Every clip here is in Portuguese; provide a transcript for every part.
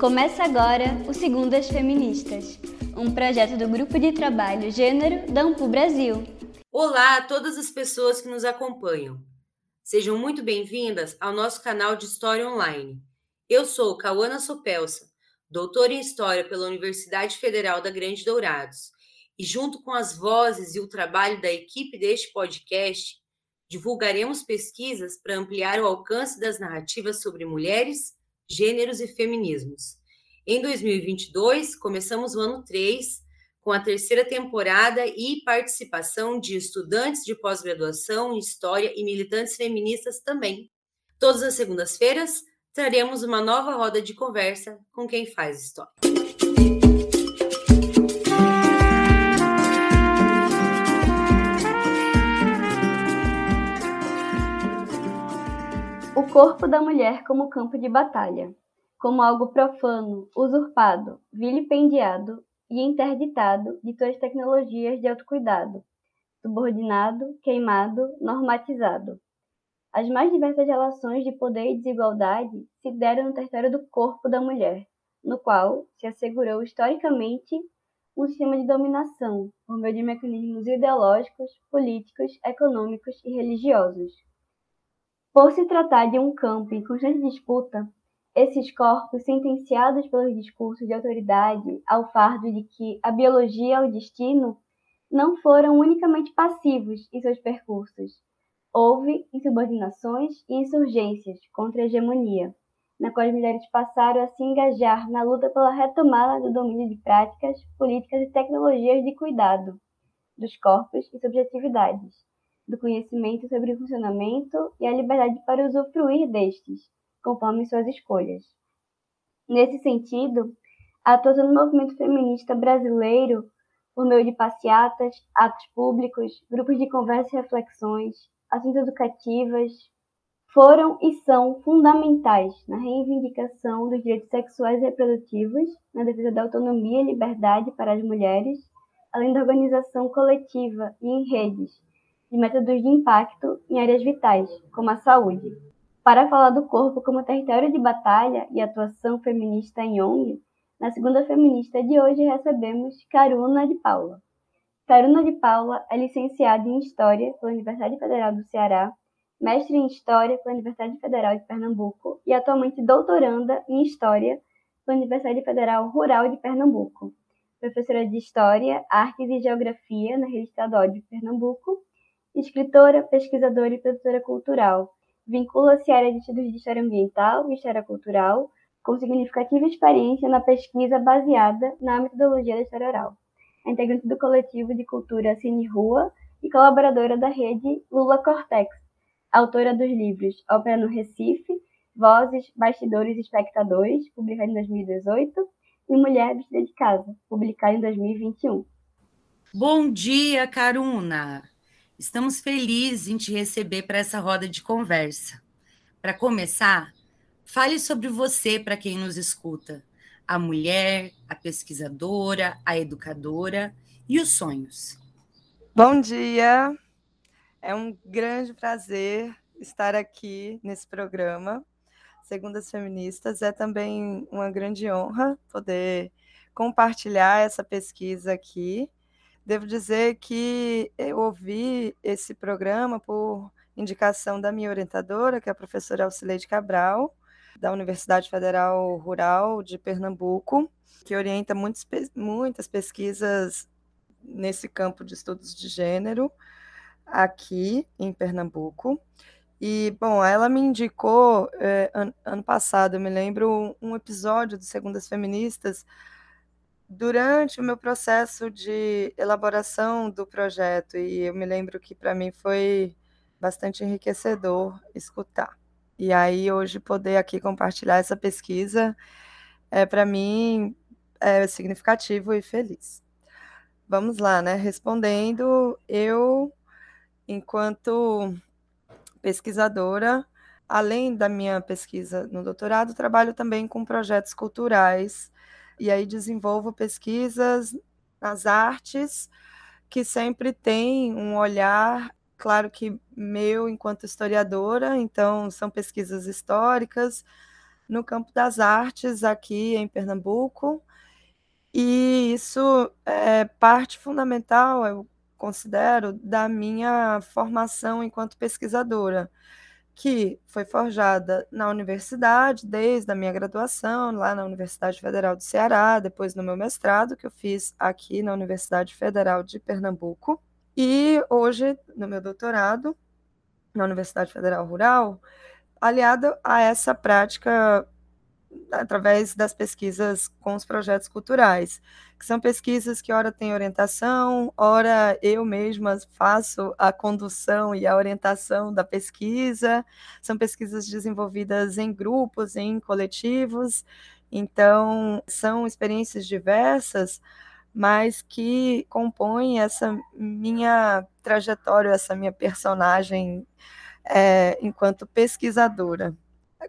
Começa agora o Segundas Feministas, um projeto do Grupo de Trabalho Gênero da Ampu Brasil. Olá a todas as pessoas que nos acompanham. Sejam muito bem-vindas ao nosso canal de História Online. Eu sou Cauana Sopelsa, doutora em História pela Universidade Federal da Grande Dourados, e junto com as vozes e o trabalho da equipe deste podcast, divulgaremos pesquisas para ampliar o alcance das narrativas sobre mulheres, gêneros e feminismos. Em 2022, começamos o ano 3 com a terceira temporada e participação de estudantes de pós-graduação em História e militantes feministas também. Todas as segundas-feiras, traremos uma nova roda de conversa com quem faz história. Corpo da mulher como campo de batalha, como algo profano, usurpado, vilipendiado e interditado de suas tecnologias de autocuidado, subordinado, queimado, normatizado. As mais diversas relações de poder e desigualdade se deram no território do corpo da mulher, no qual se assegurou historicamente um sistema de dominação por meio de mecanismos ideológicos, políticos, econômicos e religiosos. Por se tratar de um campo em constante disputa, esses corpos, sentenciados pelos discursos de autoridade ao fardo de que a biologia é o destino, não foram unicamente passivos em seus percursos. Houve insubordinações e insurgências contra a hegemonia, na qual as mulheres passaram a se engajar na luta pela retomada do domínio de práticas, políticas e tecnologias de cuidado dos corpos e subjetividades do conhecimento sobre o funcionamento e a liberdade para usufruir destes, conforme suas escolhas. Nesse sentido, a atuação do movimento feminista brasileiro, por meio de passeatas, atos públicos, grupos de conversa e reflexões, ações educativas, foram e são fundamentais na reivindicação dos direitos sexuais e reprodutivos, na defesa da autonomia e liberdade para as mulheres, além da organização coletiva e em redes de métodos de impacto em áreas vitais, como a saúde. Para falar do corpo como território de batalha e atuação feminista em ONG, na segunda feminista de hoje recebemos Caruna de Paula. Caruna de Paula é licenciada em História pela Universidade Federal do Ceará, mestre em História pela Universidade Federal de Pernambuco e atualmente doutoranda em História pela Universidade Federal Rural de Pernambuco. Professora de História, Artes e Geografia na Rede Estadual de Pernambuco escritora, pesquisadora e produtora cultural. Vincula-se à área de estudos de história ambiental e história cultural, com significativa experiência na pesquisa baseada na metodologia da história oral. É integrante do coletivo de cultura Cine Rua e colaboradora da rede Lula Cortex, autora dos livros Ópera no Recife, Vozes, Bastidores e Espectadores, publicado em 2018, e Mulher Vestida de Casa, publicado em 2021. Bom dia, Caruna! Estamos felizes em te receber para essa roda de conversa. Para começar, fale sobre você para quem nos escuta, a mulher, a pesquisadora, a educadora e os sonhos. Bom dia! É um grande prazer estar aqui nesse programa. Segundas Feministas é também uma grande honra poder compartilhar essa pesquisa aqui Devo dizer que eu ouvi esse programa por indicação da minha orientadora, que é a professora Alcileide Cabral, da Universidade Federal Rural de Pernambuco, que orienta muitas, muitas pesquisas nesse campo de estudos de gênero aqui em Pernambuco. E, bom, ela me indicou, é, an ano passado, eu me lembro, um episódio do Segundas Feministas, durante o meu processo de elaboração do projeto, e eu me lembro que para mim foi bastante enriquecedor escutar. E aí, hoje, poder aqui compartilhar essa pesquisa é para mim é significativo e feliz. Vamos lá, né? Respondendo, eu, enquanto pesquisadora, além da minha pesquisa no doutorado, trabalho também com projetos culturais e aí desenvolvo pesquisas nas artes que sempre tem um olhar, claro que meu enquanto historiadora, então são pesquisas históricas, no campo das artes aqui em Pernambuco. E isso é parte fundamental, eu considero, da minha formação enquanto pesquisadora, que foi forjada na universidade, desde a minha graduação, lá na Universidade Federal do Ceará, depois no meu mestrado, que eu fiz aqui na Universidade Federal de Pernambuco, e hoje no meu doutorado, na Universidade Federal Rural, aliado a essa prática através das pesquisas com os projetos culturais, que são pesquisas que ora tem orientação, ora eu mesma faço a condução e a orientação da pesquisa. São pesquisas desenvolvidas em grupos, em coletivos. Então, são experiências diversas, mas que compõem essa minha trajetória, essa minha personagem é, enquanto pesquisadora.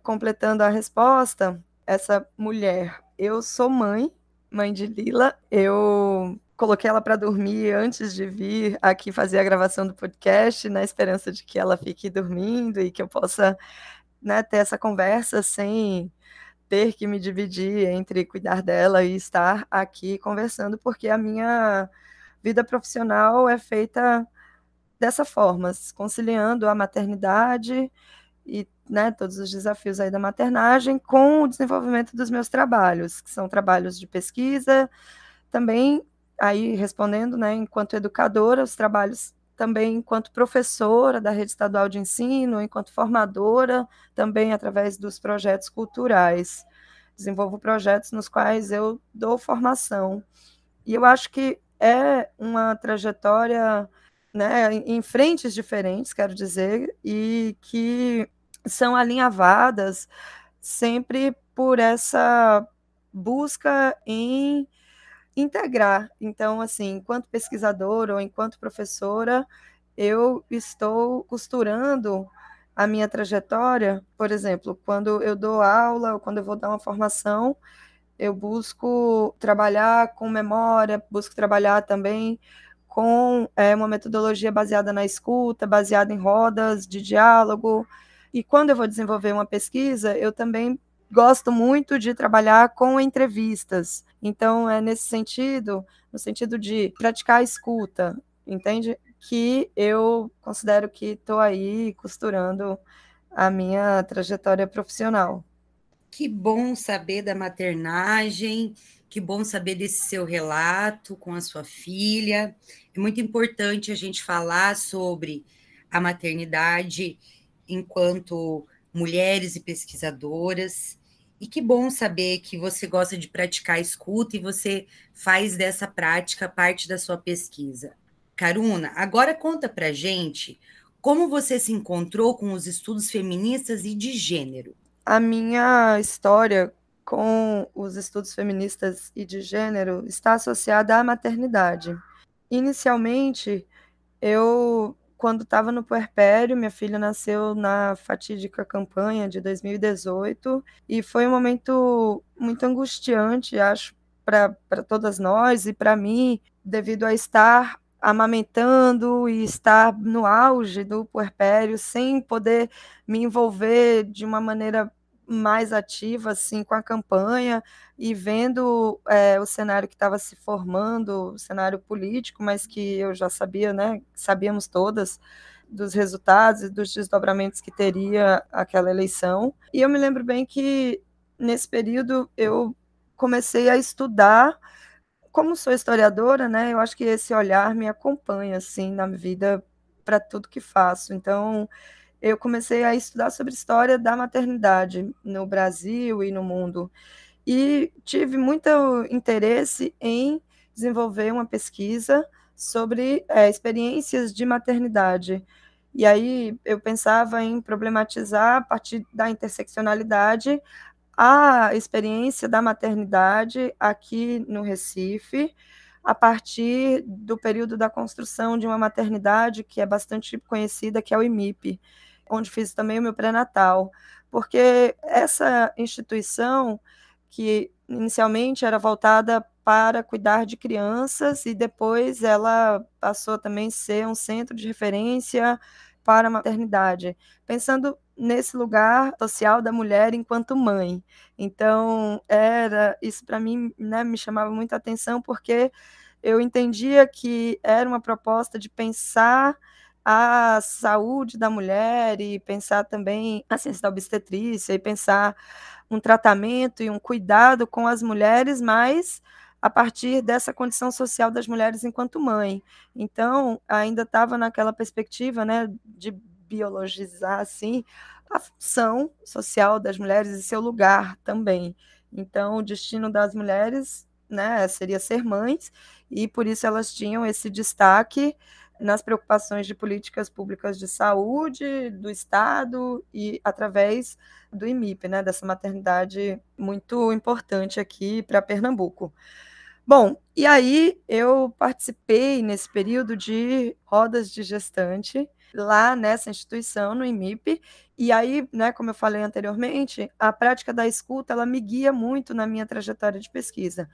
Completando a resposta, essa mulher. Eu sou mãe, mãe de Lila. Eu coloquei ela para dormir antes de vir aqui fazer a gravação do podcast, na esperança de que ela fique dormindo e que eu possa né, ter essa conversa sem ter que me dividir entre cuidar dela e estar aqui conversando, porque a minha vida profissional é feita dessa forma, conciliando a maternidade e né, todos os desafios aí da maternagem com o desenvolvimento dos meus trabalhos, que são trabalhos de pesquisa, também aí respondendo, né, enquanto educadora, os trabalhos também enquanto professora da rede estadual de ensino, enquanto formadora, também através dos projetos culturais. Desenvolvo projetos nos quais eu dou formação. E eu acho que é uma trajetória né, em frentes diferentes, quero dizer, e que são alinhavadas sempre por essa busca em integrar. Então, assim, enquanto pesquisadora ou enquanto professora, eu estou costurando a minha trajetória, por exemplo, quando eu dou aula ou quando eu vou dar uma formação, eu busco trabalhar com memória, busco trabalhar também com é, uma metodologia baseada na escuta, baseada em rodas de diálogo. E quando eu vou desenvolver uma pesquisa, eu também gosto muito de trabalhar com entrevistas. Então, é nesse sentido, no sentido de praticar a escuta, entende? Que eu considero que estou aí costurando a minha trajetória profissional. Que bom saber da maternagem que bom saber desse seu relato com a sua filha. É muito importante a gente falar sobre a maternidade enquanto mulheres e pesquisadoras. E que bom saber que você gosta de praticar a escuta e você faz dessa prática parte da sua pesquisa. Caruna, agora conta pra gente como você se encontrou com os estudos feministas e de gênero. A minha história com os estudos feministas e de gênero está associada à maternidade. Inicialmente, eu, quando estava no puerpério, minha filha nasceu na fatídica campanha de 2018 e foi um momento muito angustiante, acho, para todas nós e para mim, devido a estar amamentando e estar no auge do puerpério sem poder me envolver de uma maneira mais ativa assim com a campanha e vendo é, o cenário que estava se formando, o cenário político, mas que eu já sabia, né? Sabíamos todas dos resultados e dos desdobramentos que teria aquela eleição. E eu me lembro bem que nesse período eu comecei a estudar como sou historiadora, né, eu acho que esse olhar me acompanha assim na vida para tudo que faço. Então, eu comecei a estudar sobre história da maternidade no Brasil e no mundo. E tive muito interesse em desenvolver uma pesquisa sobre é, experiências de maternidade. E aí eu pensava em problematizar, a partir da interseccionalidade, a experiência da maternidade aqui no Recife, a partir do período da construção de uma maternidade que é bastante conhecida, que é o IMIP, onde fiz também o meu pré-natal, porque essa instituição, que inicialmente era voltada para cuidar de crianças e depois ela passou também a ser um centro de referência para a maternidade, pensando nesse lugar social da mulher enquanto mãe. Então, era isso para mim, né, me chamava muita atenção porque eu entendia que era uma proposta de pensar a saúde da mulher e pensar também a ciência da obstetrícia e pensar um tratamento e um cuidado com as mulheres, mas a partir dessa condição social das mulheres enquanto mãe. Então, ainda estava naquela perspectiva, né, de biologizar assim a função social das mulheres e seu lugar também. Então, o destino das mulheres, né, seria ser mães e por isso elas tinham esse destaque nas preocupações de políticas públicas de saúde do Estado e através do IMIP, né, dessa maternidade muito importante aqui para Pernambuco. Bom, e aí eu participei nesse período de rodas de gestante lá nessa instituição, no IMIP, e aí, né, como eu falei anteriormente, a prática da escuta, ela me guia muito na minha trajetória de pesquisa.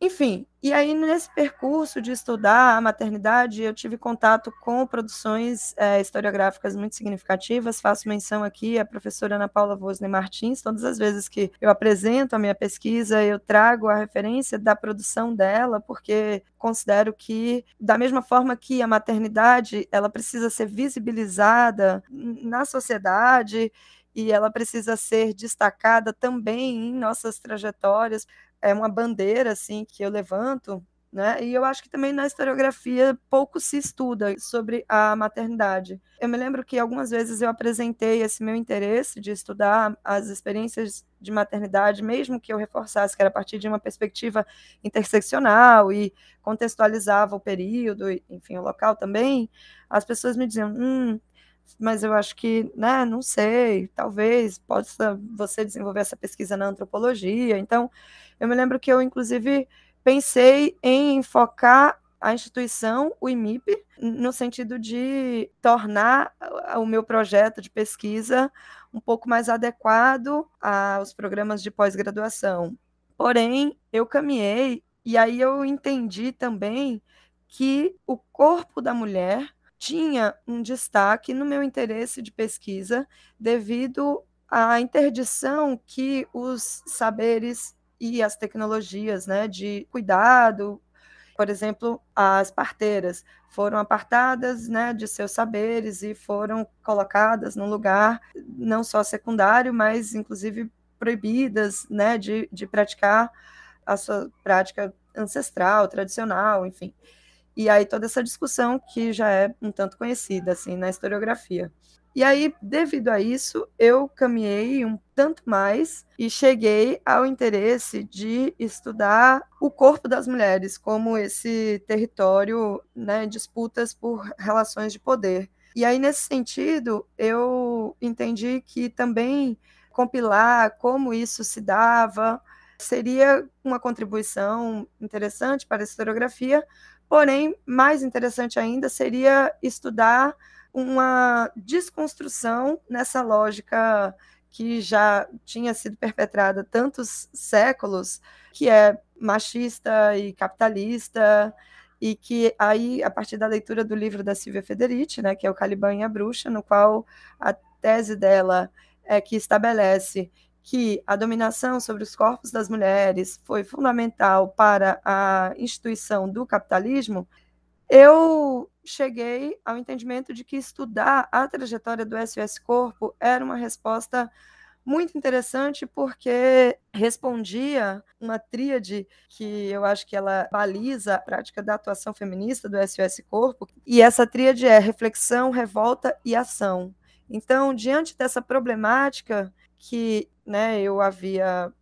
Enfim, e aí nesse percurso de estudar a maternidade, eu tive contato com produções é, historiográficas muito significativas. Faço menção aqui à professora Ana Paula Vosne Martins. Todas as vezes que eu apresento a minha pesquisa, eu trago a referência da produção dela, porque considero que, da mesma forma que a maternidade ela precisa ser visibilizada na sociedade, e ela precisa ser destacada também em nossas trajetórias, é uma bandeira assim que eu levanto, né? E eu acho que também na historiografia pouco se estuda sobre a maternidade. Eu me lembro que algumas vezes eu apresentei esse meu interesse de estudar as experiências de maternidade, mesmo que eu reforçasse que era a partir de uma perspectiva interseccional e contextualizava o período, enfim, o local também, as pessoas me diziam, hum, mas eu acho que, né, não sei, talvez possa você desenvolver essa pesquisa na antropologia. Então, eu me lembro que eu, inclusive, pensei em focar a instituição, o IMIP, no sentido de tornar o meu projeto de pesquisa um pouco mais adequado aos programas de pós-graduação. Porém, eu caminhei e aí eu entendi também que o corpo da mulher tinha um destaque no meu interesse de pesquisa devido à interdição que os saberes e as tecnologias né, de cuidado, por exemplo, as parteiras foram apartadas né, de seus saberes e foram colocadas num lugar não só secundário, mas inclusive proibidas né, de, de praticar a sua prática ancestral, tradicional, enfim. E aí toda essa discussão que já é um tanto conhecida assim na historiografia. E aí, devido a isso, eu caminhei um tanto mais e cheguei ao interesse de estudar o corpo das mulheres como esse território, né, disputas por relações de poder. E aí, nesse sentido, eu entendi que também compilar como isso se dava seria uma contribuição interessante para a historiografia, Porém, mais interessante ainda seria estudar uma desconstrução nessa lógica que já tinha sido perpetrada tantos séculos, que é machista e capitalista, e que aí, a partir da leitura do livro da Silvia Federici, né, que é o Caliban e a Bruxa, no qual a tese dela é que estabelece que a dominação sobre os corpos das mulheres foi fundamental para a instituição do capitalismo, eu cheguei ao entendimento de que estudar a trajetória do SOS Corpo era uma resposta muito interessante porque respondia uma tríade que eu acho que ela baliza a prática da atuação feminista do SOS Corpo, e essa tríade é reflexão, revolta e ação. Então, diante dessa problemática que né, eu havia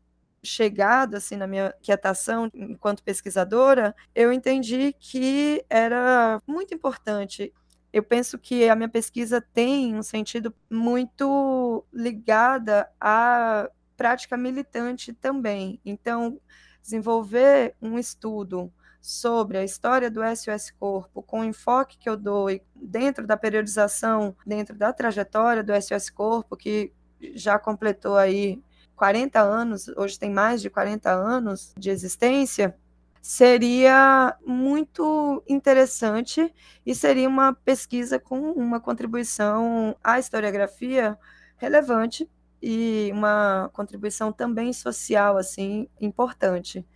chegado assim na minha quietação enquanto pesquisadora, eu entendi que era muito importante. Eu penso que a minha pesquisa tem um sentido muito ligada à prática militante também. Então, desenvolver um estudo sobre a história do SOS Corpo, com o enfoque que eu dou dentro da periodização, dentro da trajetória do SOS Corpo, que já completou aí 40 anos, hoje tem mais de 40 anos de existência, seria muito interessante e seria uma pesquisa com uma contribuição à historiografia relevante e uma contribuição também social assim importante.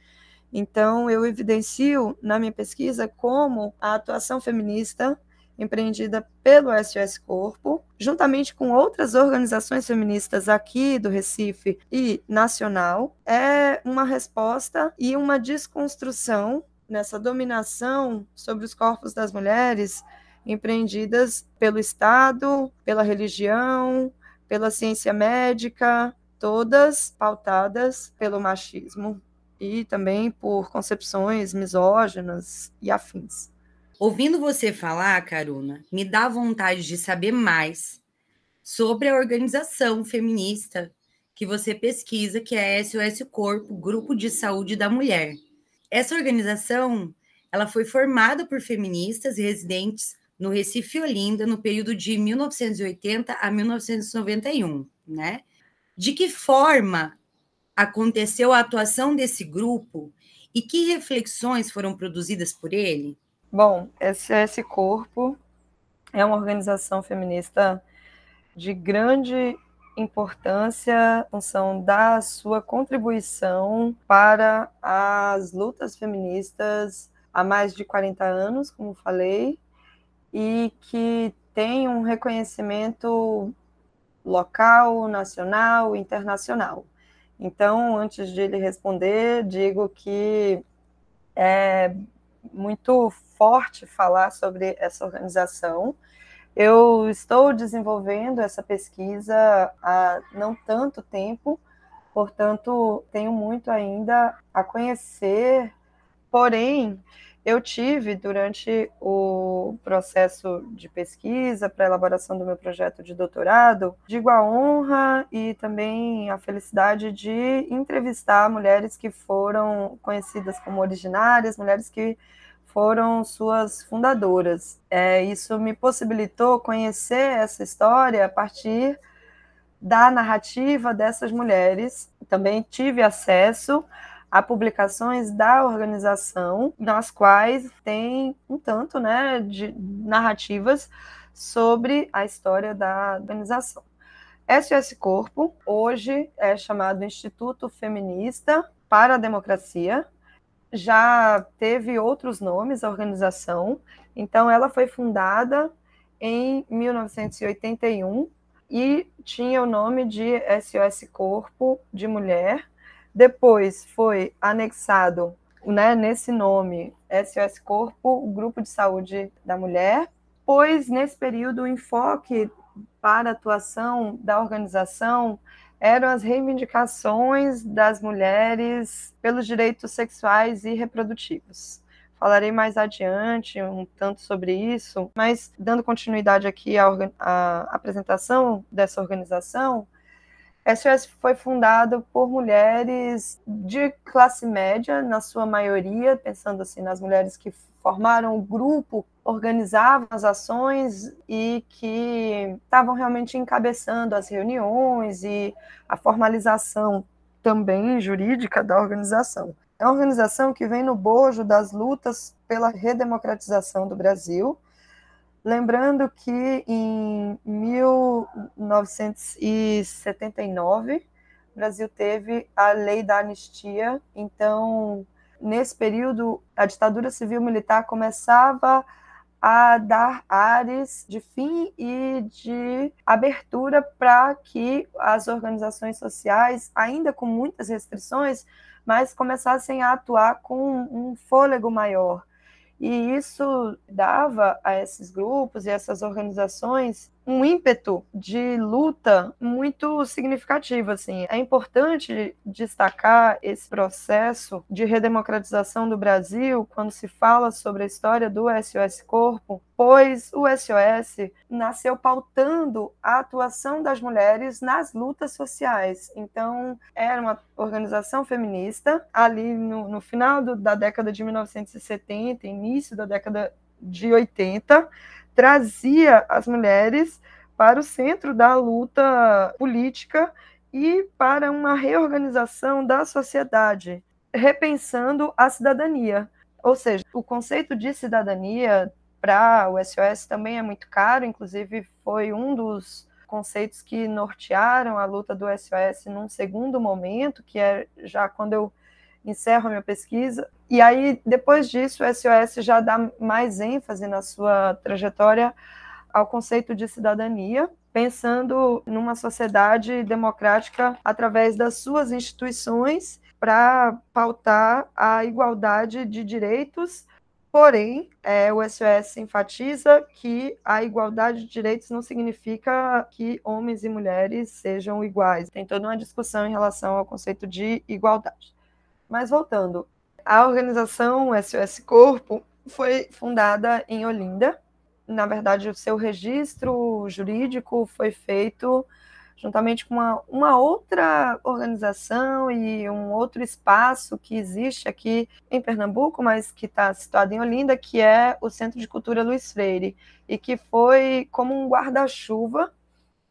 Então eu evidencio na minha pesquisa como a atuação feminista empreendida pelo SOS Corpo, juntamente com outras organizações feministas aqui do Recife e nacional, é uma resposta e uma desconstrução nessa dominação sobre os corpos das mulheres empreendidas pelo Estado, pela religião, pela ciência médica, todas pautadas pelo machismo e também por concepções misóginas e afins. Ouvindo você falar, Caruna, me dá vontade de saber mais sobre a organização feminista que você pesquisa, que é a SOS Corpo, Grupo de Saúde da Mulher. Essa organização, ela foi formada por feministas residentes no Recife e Olinda no período de 1980 a 1991, né? De que forma aconteceu a atuação desse grupo e que reflexões foram produzidas por ele? Bom, esse Corpo é uma organização feminista de grande importância, função da sua contribuição para as lutas feministas há mais de 40 anos, como falei, e que tem um reconhecimento local, nacional, internacional. Então, antes de ele responder, digo que é muito forte falar sobre essa organização. Eu estou desenvolvendo essa pesquisa há não tanto tempo, portanto, tenho muito ainda a conhecer. Porém, eu tive, durante o processo de pesquisa para elaboração do meu projeto de doutorado, digo a honra e também a felicidade de entrevistar mulheres que foram conhecidas como originárias, mulheres que foram suas fundadoras. É, isso me possibilitou conhecer essa história a partir da narrativa dessas mulheres. Também tive acesso a publicações da organização, nas quais tem um tanto né, de narrativas sobre a história da organização. SOS Corpo, hoje é chamado Instituto Feminista para a Democracia, já teve outros nomes, a organização. Então, ela foi fundada em 1981 e tinha o nome de SOS Corpo de Mulher. Depois foi anexado, né, nesse nome, SOS Corpo, Grupo de Saúde da Mulher. Pois, nesse período, o enfoque para a atuação da organização eram as reivindicações das mulheres pelos direitos sexuais e reprodutivos. Falarei mais adiante um tanto sobre isso, mas dando continuidade aqui à, à apresentação dessa organização, SOS foi fundado por mulheres de classe média, na sua maioria, pensando assim nas mulheres que formaram o grupo, organizavam as ações e que estavam realmente encabeçando as reuniões e a formalização também jurídica da organização. É uma organização que vem no bojo das lutas pela redemocratização do Brasil, lembrando que em 1979 o Brasil teve a lei da anistia, então nesse período, a ditadura civil-militar começava a dar ares de fim e de abertura para que as organizações sociais, ainda com muitas restrições, mas começassem a atuar com um fôlego maior. E isso dava a esses grupos e essas organizações um ímpeto de luta muito significativo. Assim. É importante destacar esse processo de redemocratização do Brasil quando se fala sobre a história do SOS Corpo, pois o SOS nasceu pautando a atuação das mulheres nas lutas sociais. Então, era uma organização feminista, ali no, no final do, da década de 1970, início da década de 80, trazia as mulheres para o centro da luta política e para uma reorganização da sociedade. repensando a cidadania. Ou seja, o conceito de cidadania para o SOS também é muito caro, inclusive foi um dos conceitos que nortearam a luta do SOS num segundo momento, que é já quando eu encerro a minha pesquisa. E aí, depois disso, o SOS já dá mais ênfase na sua trajetória ao conceito de cidadania, pensando numa sociedade democrática através das suas instituições para pautar a igualdade de direitos. Porém, é, o SOS enfatiza que a igualdade de direitos não significa que homens e mulheres sejam iguais. Tem toda uma discussão em relação ao conceito de igualdade. Mas voltando, a organização SOS Corpo foi fundada em Olinda, na verdade, o seu registro jurídico foi feito juntamente com uma, uma outra organização e um outro espaço que existe aqui em Pernambuco, mas que está situado em Olinda, que é o Centro de Cultura Luiz Freire, e que foi como um guarda-chuva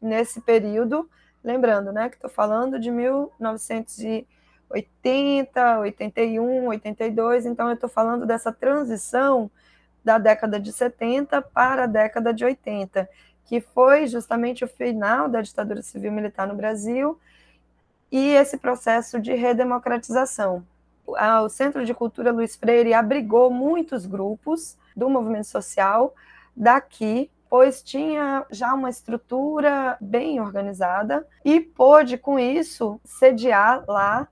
nesse período, lembrando, né, que estou falando de 1980, 81, 82, então eu estou falando dessa transição da década de 70 para a década de 80, que foi justamente o final da ditadura civil militar no Brasil e esse processo de redemocratização. O Centro de Cultura Luiz Freire abrigou muitos grupos do movimento social daqui, pois tinha já uma estrutura bem organizada e pôde, com isso, sediar lá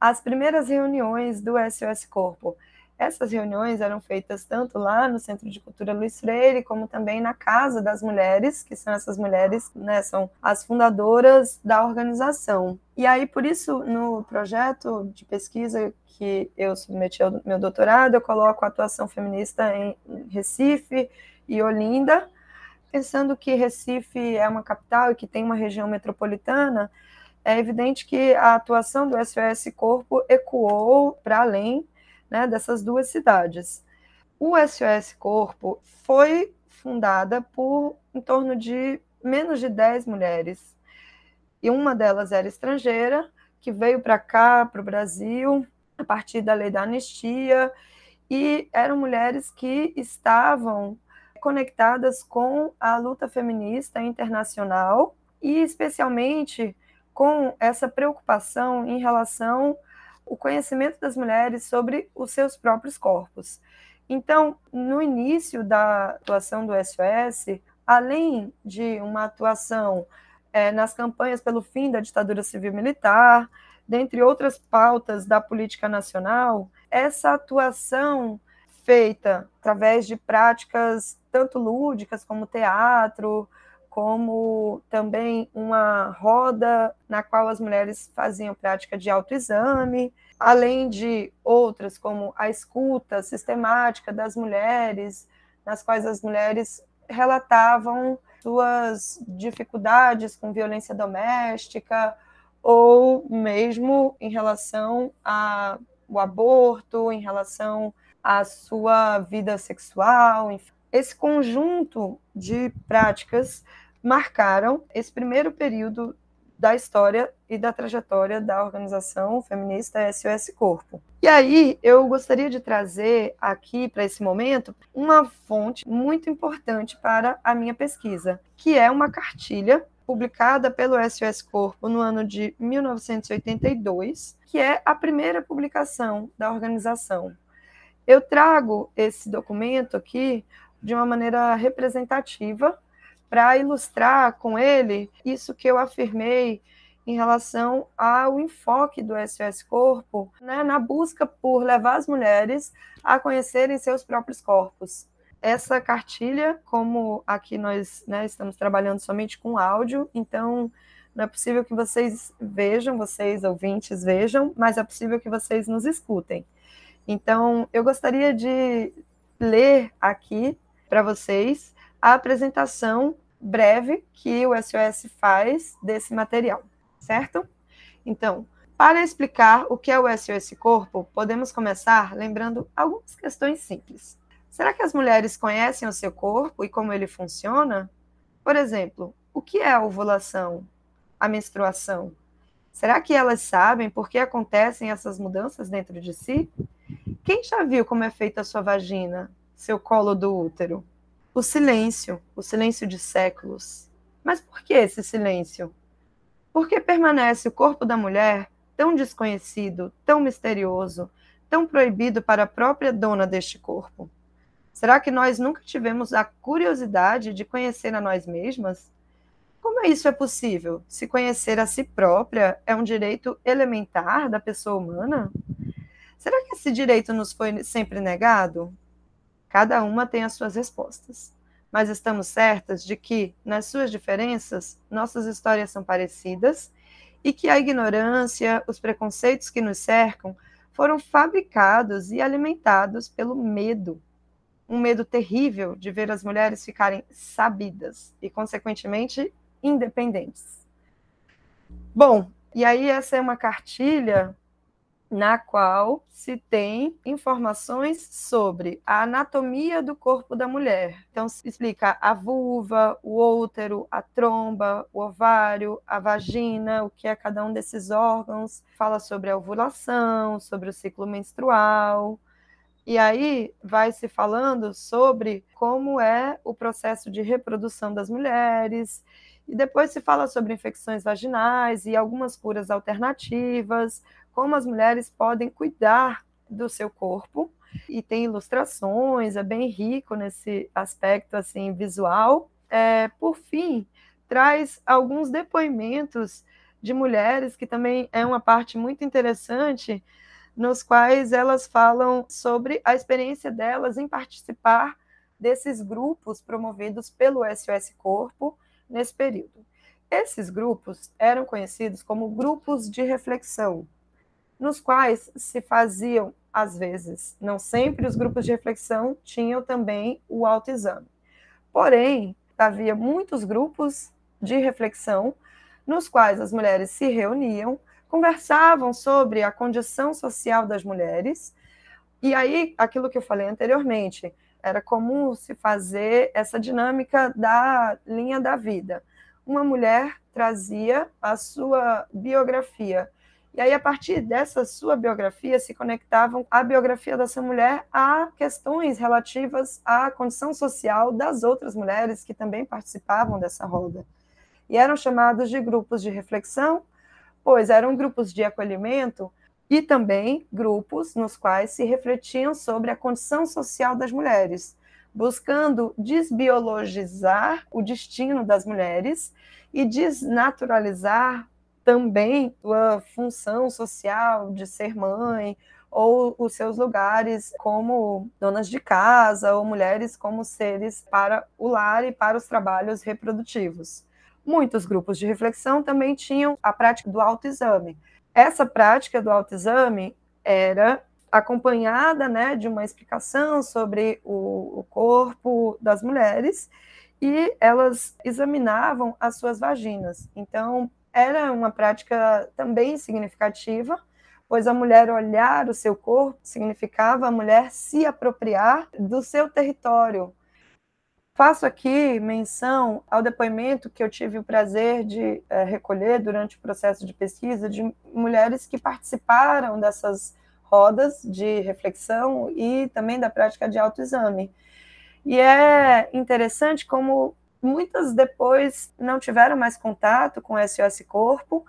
as primeiras reuniões do SOS Corpo. Essas reuniões eram feitas tanto lá no Centro de Cultura Luiz Freire, como também na Casa das Mulheres, que são essas mulheres, né, são as fundadoras da organização. E aí, por isso, no projeto de pesquisa que eu submeti ao meu doutorado, eu coloco a atuação feminista em Recife e Olinda, pensando que Recife é uma capital e que tem uma região metropolitana, é evidente que a atuação do SOS Corpo ecoou para além né, dessas duas cidades. O SOS Corpo foi fundada por em torno de menos de 10 mulheres. E uma delas era estrangeira, que veio para cá, para o Brasil, a partir da lei da anistia, e eram mulheres que estavam conectadas com a luta feminista internacional e especialmente com essa preocupação em relação o conhecimento das mulheres sobre os seus próprios corpos. Então, no início da atuação do SOS, além de uma atuação é, nas campanhas pelo fim da ditadura civil-militar, dentre outras pautas da política nacional, essa atuação feita através de práticas tanto lúdicas como teatro, como também uma roda na qual as mulheres faziam prática de autoexame, além de outras, como a escuta sistemática das mulheres, nas quais as mulheres relatavam suas dificuldades com violência doméstica, ou mesmo em relação ao aborto, em relação à sua vida sexual. Esse conjunto de práticas marcaram esse primeiro período da história e da trajetória da organização feminista SOS Corpo. E aí eu gostaria de trazer aqui para esse momento uma fonte muito importante para a minha pesquisa, que é uma cartilha publicada pelo SOS Corpo no ano de 1982, que é a primeira publicação da organização. Eu trago esse documento aqui de uma maneira representativa para ilustrar com ele isso que eu afirmei em relação ao enfoque do SOS Corpo né, na busca por levar as mulheres a conhecerem seus próprios corpos. Essa cartilha, como aqui nós né, estamos trabalhando somente com áudio, então não é possível que vocês vejam, vocês ouvintes vejam, mas é possível que vocês nos escutem. Então, eu gostaria de ler aqui para vocês a apresentação breve que o SOS faz desse material, certo? Então, para explicar o que é o SOS Corpo, podemos começar lembrando algumas questões simples. Será que as mulheres conhecem o seu corpo e como ele funciona? Por exemplo, o que é a ovulação, a menstruação? Será que elas sabem por que acontecem essas mudanças dentro de si? Quem já viu como é feita a sua vagina, seu colo do útero? O silêncio, o silêncio de séculos. Mas por que esse silêncio? Por que permanece o corpo da mulher tão desconhecido, tão misterioso, tão proibido para a própria dona deste corpo? Será que nós nunca tivemos a curiosidade de conhecer a nós mesmas? Como isso é possível? Se conhecer a si própria é um direito elementar da pessoa humana? Será que esse direito nos foi sempre negado? Cada uma tem as suas respostas. Mas estamos certas de que, nas suas diferenças, nossas histórias são parecidas e que a ignorância, os preconceitos que nos cercam, foram fabricados e alimentados pelo medo um medo terrível de ver as mulheres ficarem sabidas e, consequentemente, independentes. Bom, e aí essa é uma cartilha na qual se tem informações sobre a anatomia do corpo da mulher. Então, se explica a vulva, o útero, a tromba, o ovário, a vagina, o que é cada um desses órgãos, fala sobre a ovulação, sobre o ciclo menstrual, e aí vai se falando sobre como é o processo de reprodução das mulheres, e depois se fala sobre infecções vaginais e algumas curas alternativas, como as mulheres podem cuidar do seu corpo. E tem ilustrações, é bem rico nesse aspecto assim visual. É, por fim, traz alguns depoimentos de mulheres, que também é uma parte muito interessante, nos quais elas falam sobre a experiência delas em participar desses grupos promovidos pelo SOS Corpo nesse período. Esses grupos eram conhecidos como grupos de reflexão, nos quais se faziam, às vezes, não sempre, os grupos de reflexão tinham também o autoexame. Porém, havia muitos grupos de reflexão nos quais as mulheres se reuniam conversavam sobre a condição social das mulheres. E aí, aquilo que eu falei anteriormente, era comum se fazer essa dinâmica da linha da vida. Uma mulher trazia a sua biografia. E aí, a partir dessa sua biografia, se conectavam a biografia dessa mulher a questões relativas à condição social das outras mulheres que também participavam dessa roda. E eram chamados de grupos de reflexão pois eram grupos de acolhimento e também grupos nos quais se refletiam sobre a condição social das mulheres, buscando desbiologizar o destino das mulheres e desnaturalizar também a função social de ser mãe ou os seus lugares como donas de casa ou mulheres como seres para o lar e para os trabalhos reprodutivos. Muitos grupos de reflexão também tinham a prática do autoexame. Essa prática do autoexame era acompanhada né, de uma explicação sobre o, o corpo das mulheres e elas examinavam as suas vaginas. Então, era uma prática também significativa, pois a mulher olhar o seu corpo significava a mulher se apropriar do seu território, Faço aqui menção ao depoimento que eu tive o prazer de é, recolher durante o processo de pesquisa de mulheres que participaram dessas rodas de reflexão e também da prática de autoexame. E é interessante como muitas depois não tiveram mais contato com SOS Corpo,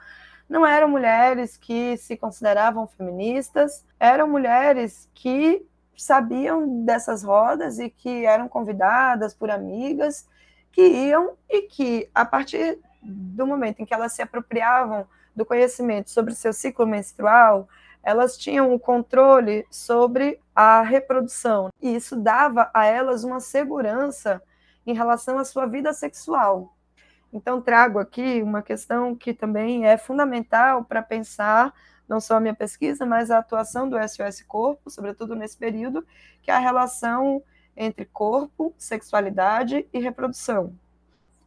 não eram mulheres que se consideravam feministas, eram mulheres que sabiam dessas rodas e que eram convidadas por amigas que iam e que, a partir do momento em que elas se apropriavam do conhecimento sobre seu ciclo menstrual, elas tinham o controle sobre a reprodução. E isso dava a elas uma segurança em relação à sua vida sexual. Então, trago aqui uma questão que também é fundamental para pensar não só a minha pesquisa, mas a atuação do SOS Corpo, sobretudo nesse período, que é a relação entre corpo, sexualidade e reprodução.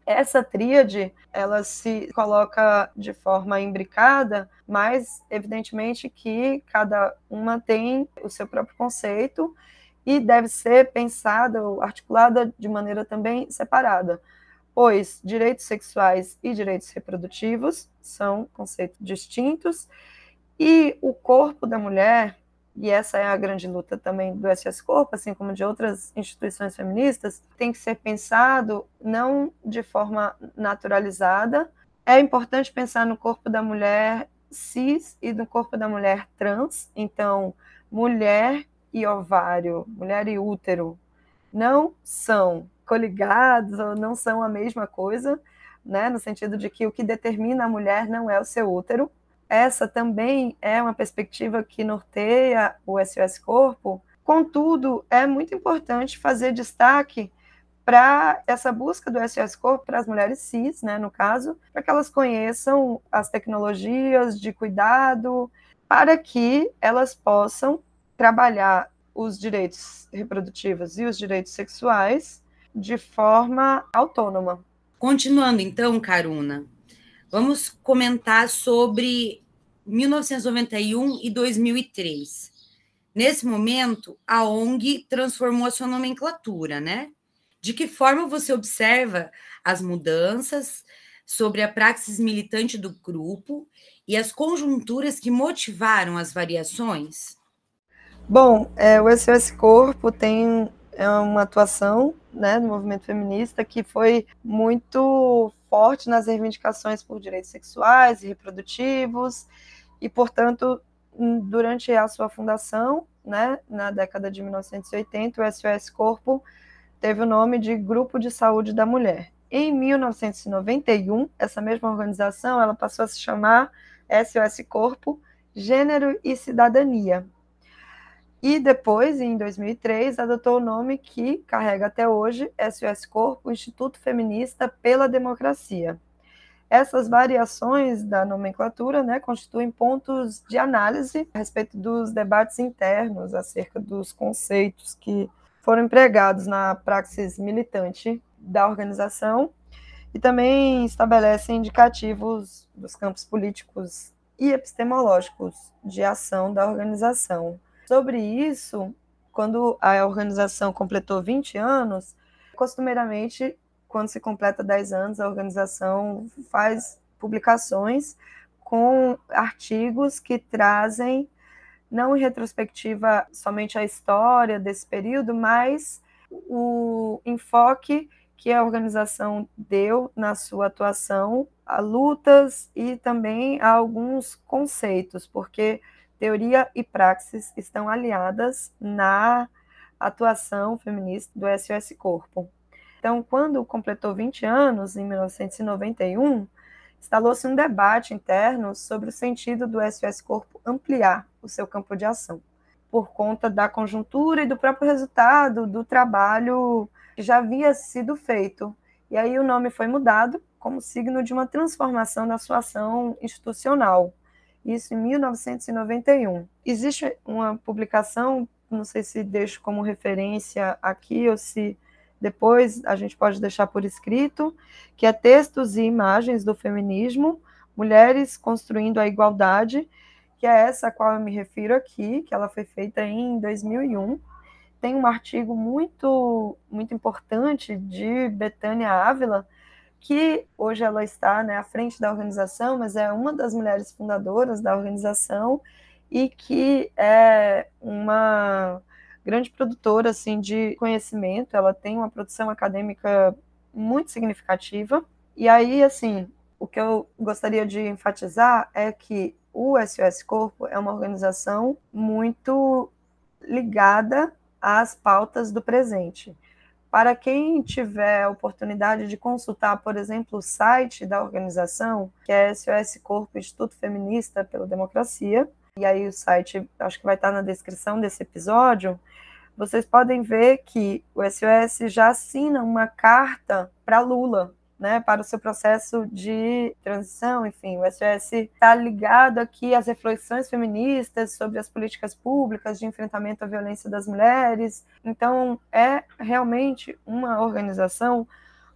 Essa tríade, ela se coloca de forma imbricada, mas evidentemente que cada uma tem o seu próprio conceito e deve ser pensada ou articulada de maneira também separada. pois direitos sexuais e direitos reprodutivos são conceitos distintos e o corpo da mulher, e essa é a grande luta também do SS Corpo, assim como de outras instituições feministas, tem que ser pensado não de forma naturalizada. É importante pensar no corpo da mulher cis e no corpo da mulher trans. Então, mulher e ovário, mulher e útero, não são coligados ou não são a mesma coisa, né? No sentido de que o que determina a mulher não é o seu útero. Essa também é uma perspectiva que norteia o SOS Corpo. Contudo, é muito importante fazer destaque para essa busca do SOS Corpo para as mulheres cis, né, no caso, para que elas conheçam as tecnologias de cuidado, para que elas possam trabalhar os direitos reprodutivos e os direitos sexuais de forma autônoma. Continuando então, Caruna, vamos comentar sobre 1991 e 2003. Nesse momento, a ONG transformou a sua nomenclatura, né? De que forma você observa as mudanças sobre a praxis militante do grupo e as conjunturas que motivaram as variações? Bom, é, o SOS Corpo tem é uma atuação né, no movimento feminista que foi muito forte nas reivindicações por direitos sexuais e reprodutivos, e, portanto, durante a sua fundação, né, na década de 1980, o SOS Corpo teve o nome de Grupo de Saúde da Mulher. Em 1991, essa mesma organização ela passou a se chamar SOS Corpo, Gênero e Cidadania, e depois, em 2003, adotou o nome que carrega até hoje, SOS Corpo, Instituto Feminista pela Democracia. Essas variações da nomenclatura né, constituem pontos de análise a respeito dos debates internos acerca dos conceitos que foram empregados na praxis militante da organização e também estabelecem indicativos dos campos políticos e epistemológicos de ação da organização. Sobre isso, quando a organização completou 20 anos, costumeiramente, quando se completa 10 anos, a organização faz publicações com artigos que trazem, não em retrospectiva somente a história desse período, mas o enfoque que a organização deu na sua atuação a lutas e também a alguns conceitos, porque teoria e praxis estão aliadas na atuação feminista do SOS Corpo. Então, quando completou 20 anos, em 1991, instalou-se um debate interno sobre o sentido do SOS Corpo ampliar o seu campo de ação, por conta da conjuntura e do próprio resultado do trabalho que já havia sido feito. E aí o nome foi mudado como signo de uma transformação da sua ação institucional isso em 1991. Existe uma publicação, não sei se deixo como referência aqui ou se depois a gente pode deixar por escrito, que é Textos e Imagens do Feminismo, Mulheres Construindo a Igualdade, que é essa a qual eu me refiro aqui, que ela foi feita em 2001. Tem um artigo muito, muito importante de Betânia Ávila, que hoje ela está né, à frente da organização, mas é uma das mulheres fundadoras da organização e que é uma grande produtora assim de conhecimento. Ela tem uma produção acadêmica muito significativa. E aí, assim, o que eu gostaria de enfatizar é que o SOS Corpo é uma organização muito ligada às pautas do presente. Para quem tiver a oportunidade de consultar, por exemplo, o site da organização, que é SOS Corpo Instituto Feminista pela Democracia, e aí o site acho que vai estar na descrição desse episódio, vocês podem ver que o SOS já assina uma carta para Lula, né, para o seu processo de transição, enfim, o SOS está ligado aqui às reflexões feministas sobre as políticas públicas de enfrentamento à violência das mulheres. Então, é realmente uma organização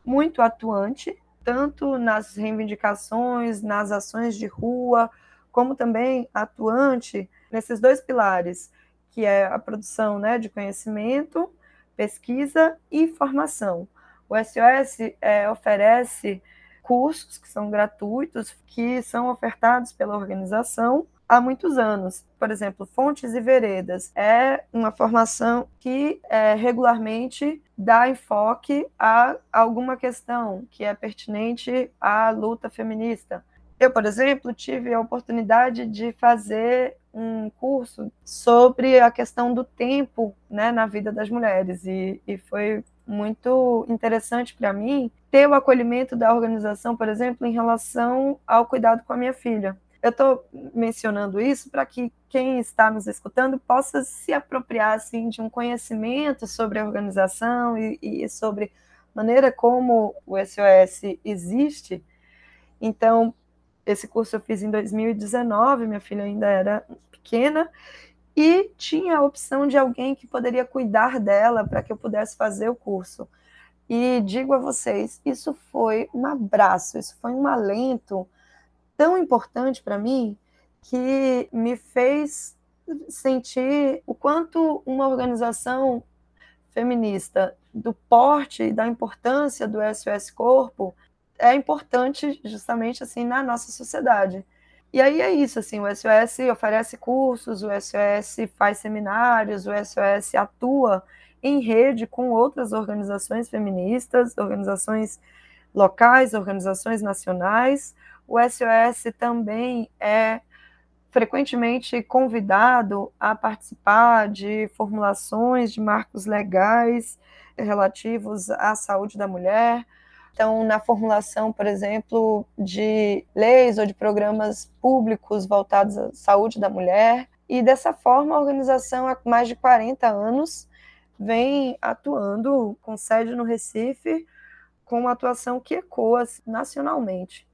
muito atuante, tanto nas reivindicações, nas ações de rua, como também atuante nesses dois pilares, que é a produção né, de conhecimento, pesquisa e formação O SOS é, oferece cursos que são gratuitos, que são ofertados pela organização há muitos anos. Por exemplo, Fontes e Veredas é uma formação que é, regularmente dá enfoque a alguma questão que é pertinente à luta feminista. Eu, por exemplo, tive a oportunidade de fazer um curso sobre a questão do tempo né, na vida das mulheres e, e foi muito interessante para mim ter o acolhimento da organização, por exemplo, em relação ao cuidado com a minha filha. Eu estou mencionando isso para que quem está nos escutando possa se apropriar assim de um conhecimento sobre a organização e, e sobre maneira como o SOS existe. Então, esse curso eu fiz em 2019, minha filha ainda era pequena, e tinha a opção de alguém que poderia cuidar dela para que eu pudesse fazer o curso. E digo a vocês, isso foi um abraço, isso foi um alento tão importante para mim que me fez sentir o quanto uma organização feminista do porte e da importância do SOS Corpo é importante justamente assim na nossa sociedade. E aí é isso, assim, o SOS oferece cursos, o SOS faz seminários, o SOS atua em rede com outras organizações feministas, organizações locais, organizações nacionais. O SOS também é frequentemente convidado a participar de formulações de marcos legais relativos à saúde da mulher, então, na formulação, por exemplo, de leis ou de programas públicos voltados à saúde da mulher. E dessa forma, a organização, há mais de 40 anos, vem atuando com sede no Recife, com uma atuação que ecoa nacionalmente.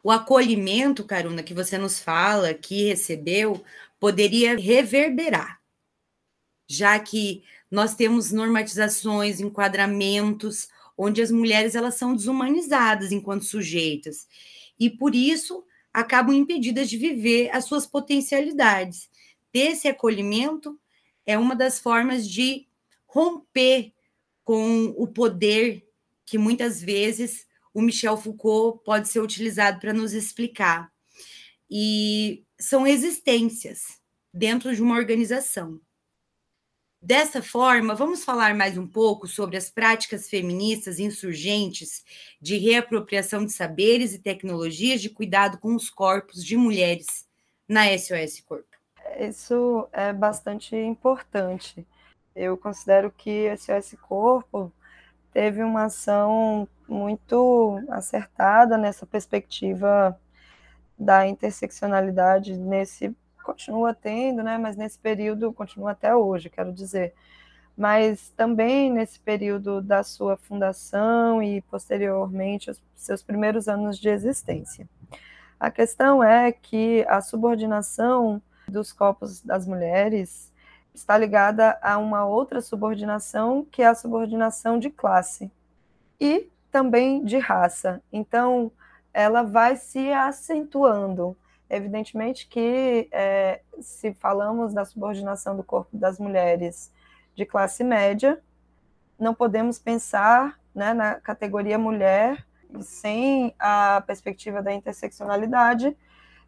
O acolhimento, Caruna, que você nos fala, que recebeu, poderia reverberar, já que nós temos normatizações, enquadramentos, onde as mulheres elas são desumanizadas enquanto sujeitas e por isso acabam impedidas de viver as suas potencialidades. Esse acolhimento é uma das formas de romper com o poder que muitas vezes o Michel Foucault pode ser utilizado para nos explicar. E são existências dentro de uma organização. Dessa forma, vamos falar mais um pouco sobre as práticas feministas insurgentes de reapropriação de saberes e tecnologias de cuidado com os corpos de mulheres na SOS Corpo. Isso é bastante importante. Eu considero que a SOS Corpo teve uma ação muito acertada nessa perspectiva da interseccionalidade nesse continua tendo, né, mas nesse período continua até hoje, quero dizer. Mas também nesse período da sua fundação e posteriormente os seus primeiros anos de existência. A questão é que a subordinação dos corpos das mulheres está ligada a uma outra subordinação, que é a subordinação de classe e também de raça. Então, ela vai se acentuando Evidentemente que, é, se falamos da subordinação do corpo das mulheres de classe média, não podemos pensar né, na categoria mulher sem a perspectiva da interseccionalidade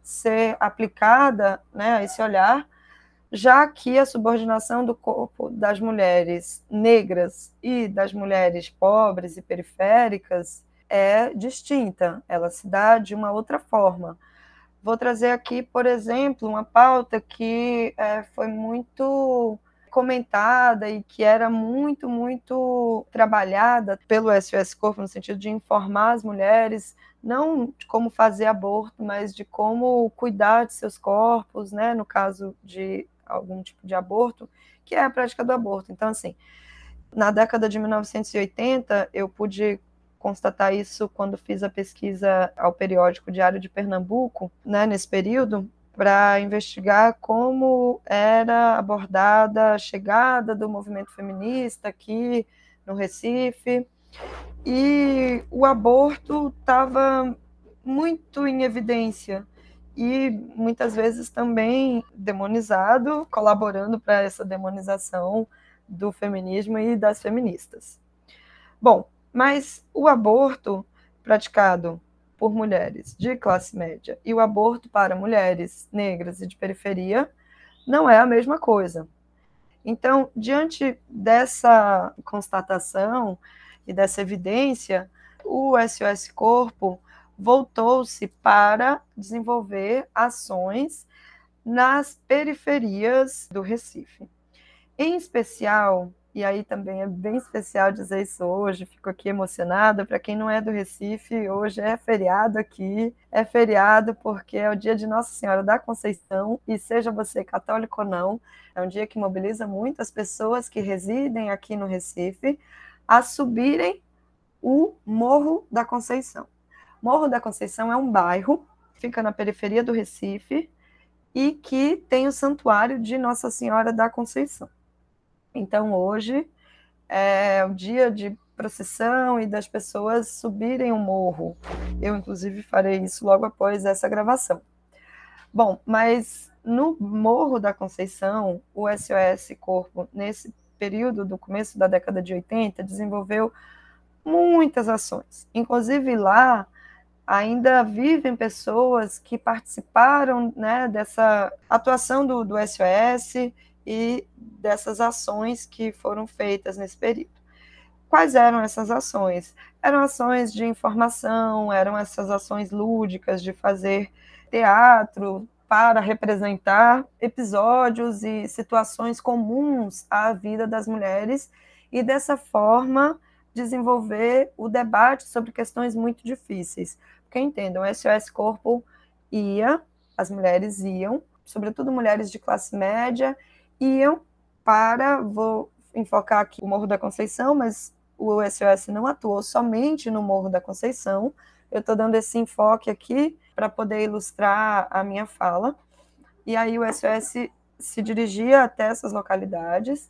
ser aplicada né, a esse olhar, já que a subordinação do corpo das mulheres negras e das mulheres pobres e periféricas é distinta, ela se dá de uma outra forma. Vou trazer aqui, por exemplo, uma pauta que é, foi muito comentada e que era muito, muito trabalhada pelo SOS Corpo, no sentido de informar as mulheres, não de como fazer aborto, mas de como cuidar de seus corpos, né, no caso de algum tipo de aborto, que é a prática do aborto. Então, assim, na década de 1980, eu pude constatar isso quando fiz a pesquisa ao periódico Diário de Pernambuco, né, nesse período, para investigar como era abordada a chegada do movimento feminista aqui no Recife. E o aborto estava muito em evidência e muitas vezes também demonizado, colaborando para essa demonização do feminismo e das feministas. Bom, Mas o aborto praticado por mulheres de classe média e o aborto para mulheres negras e de periferia não é a mesma coisa. Então, diante dessa constatação e dessa evidência, o SOS Corpo voltou-se para desenvolver ações nas periferias do Recife. Em especial, e aí também é bem especial dizer isso hoje, fico aqui emocionada. Para quem não é do Recife, hoje é feriado aqui, é feriado porque é o dia de Nossa Senhora da Conceição, e seja você católico ou não, é um dia que mobiliza muitas pessoas que residem aqui no Recife a subirem o Morro da Conceição. Morro da Conceição é um bairro, fica na periferia do Recife, e que tem o santuário de Nossa Senhora da Conceição. Então, hoje é o dia de procissão e das pessoas subirem o morro. Eu, inclusive, farei isso logo após essa gravação. Bom, mas no Morro da Conceição, o SOS Corpo, nesse período do começo da década de 80, desenvolveu muitas ações. Inclusive lá ainda vivem pessoas que participaram né, dessa atuação do, do SOS e dessas ações que foram feitas nesse período. Quais eram essas ações? Eram ações de informação, eram essas ações lúdicas de fazer teatro para representar episódios e situações comuns à vida das mulheres e dessa forma desenvolver o debate sobre questões muito difíceis. Porque entendam, o SOS Corpo ia, as mulheres iam, sobretudo mulheres de classe média iam para, vou enfocar aqui o Morro da Conceição, mas o SOS não atuou somente no Morro da Conceição. Eu estou dando esse enfoque aqui para poder ilustrar a minha fala. E aí o SOS se dirigia até essas localidades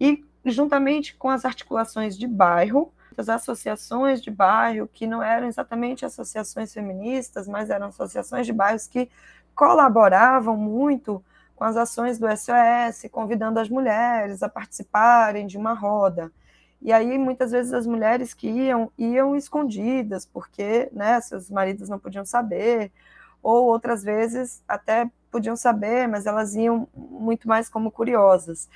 e, juntamente com as articulações de bairro, as associações de bairro, que não eram exatamente associações feministas, mas eram associações de bairros que colaboravam muito com as ações do SOS, convidando as mulheres a participarem de uma roda. E aí, muitas vezes, as mulheres que iam, iam escondidas, porque né, seus maridos não podiam saber, ou outras vezes até podiam saber, mas elas iam muito mais como curiosas.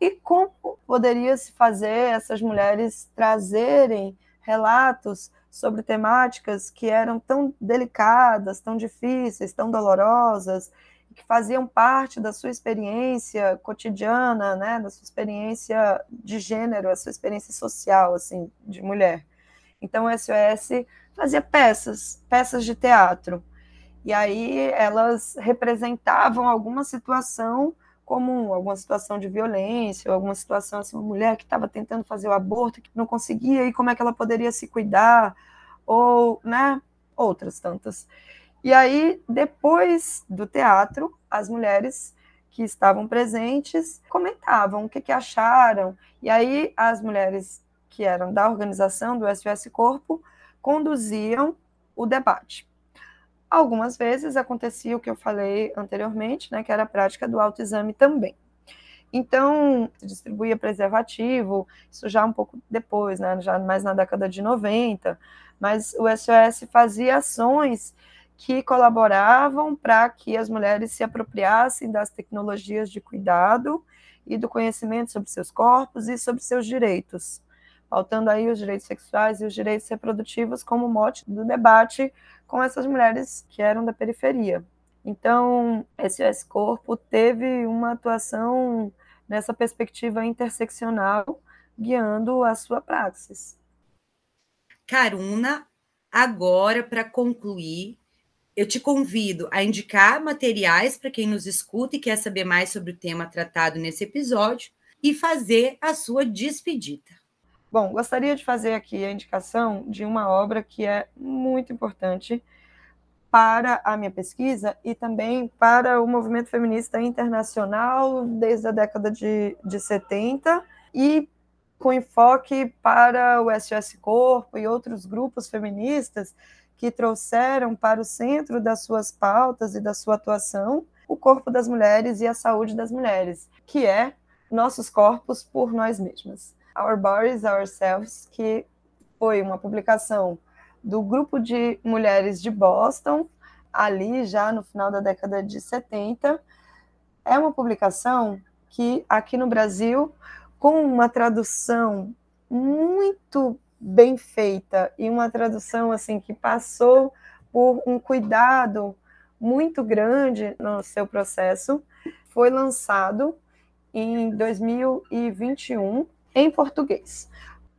E como poderia se fazer essas mulheres trazerem relatos sobre temáticas que eram tão delicadas, tão difíceis, tão dolorosas, que faziam parte da sua experiência cotidiana, né, da sua experiência de gênero, a sua experiência social, assim, de mulher. Então, o SOS fazia peças, peças de teatro. E aí elas representavam alguma situação comum, alguma situação de violência, alguma situação assim, uma mulher que estava tentando fazer o aborto, que não conseguia, e como é que ela poderia se cuidar, ou, né, outras tantas. E aí, depois do teatro, as mulheres que estavam presentes comentavam o que, que acharam. E aí, as mulheres que eram da organização do SOS Corpo conduziam o debate. Algumas vezes acontecia o que eu falei anteriormente, né, que era a prática do autoexame também. Então, distribuía preservativo, isso já um pouco depois, né, já mais na década de 90, mas o SOS fazia ações que colaboravam para que as mulheres se apropriassem das tecnologias de cuidado e do conhecimento sobre seus corpos e sobre seus direitos, faltando aí os direitos sexuais e os direitos reprodutivos como mote do debate com essas mulheres que eram da periferia. Então, SOS Corpo teve uma atuação nessa perspectiva interseccional, guiando a sua praxis. Caruna, agora para concluir, eu te convido a indicar materiais para quem nos escuta e quer saber mais sobre o tema tratado nesse episódio e fazer a sua despedida. Bom, gostaria de fazer aqui a indicação de uma obra que é muito importante para a minha pesquisa e também para o movimento feminista internacional desde a década de, de 70 e com enfoque para o SOS Corpo e outros grupos feministas que trouxeram para o centro das suas pautas e da sua atuação o corpo das mulheres e a saúde das mulheres, que é nossos corpos por nós mesmas. Our Bodies, Ourselves, que foi uma publicação do grupo de mulheres de Boston, ali já no final da década de 70. É uma publicação que aqui no Brasil, com uma tradução muito bem feita e uma tradução assim que passou por um cuidado muito grande no seu processo, foi lançado em 2021 em português.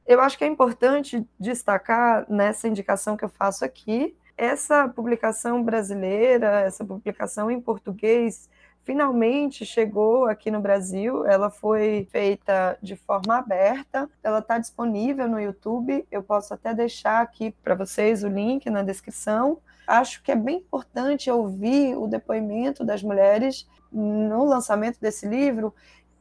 Eu acho que é importante destacar nessa indicação que eu faço aqui, essa publicação brasileira, essa publicação em português, finalmente chegou aqui no Brasil. Ela foi feita de forma aberta, ela está disponível no YouTube. Eu posso até deixar aqui para vocês o link na descrição. Acho que é bem importante ouvir o depoimento das mulheres no lançamento desse livro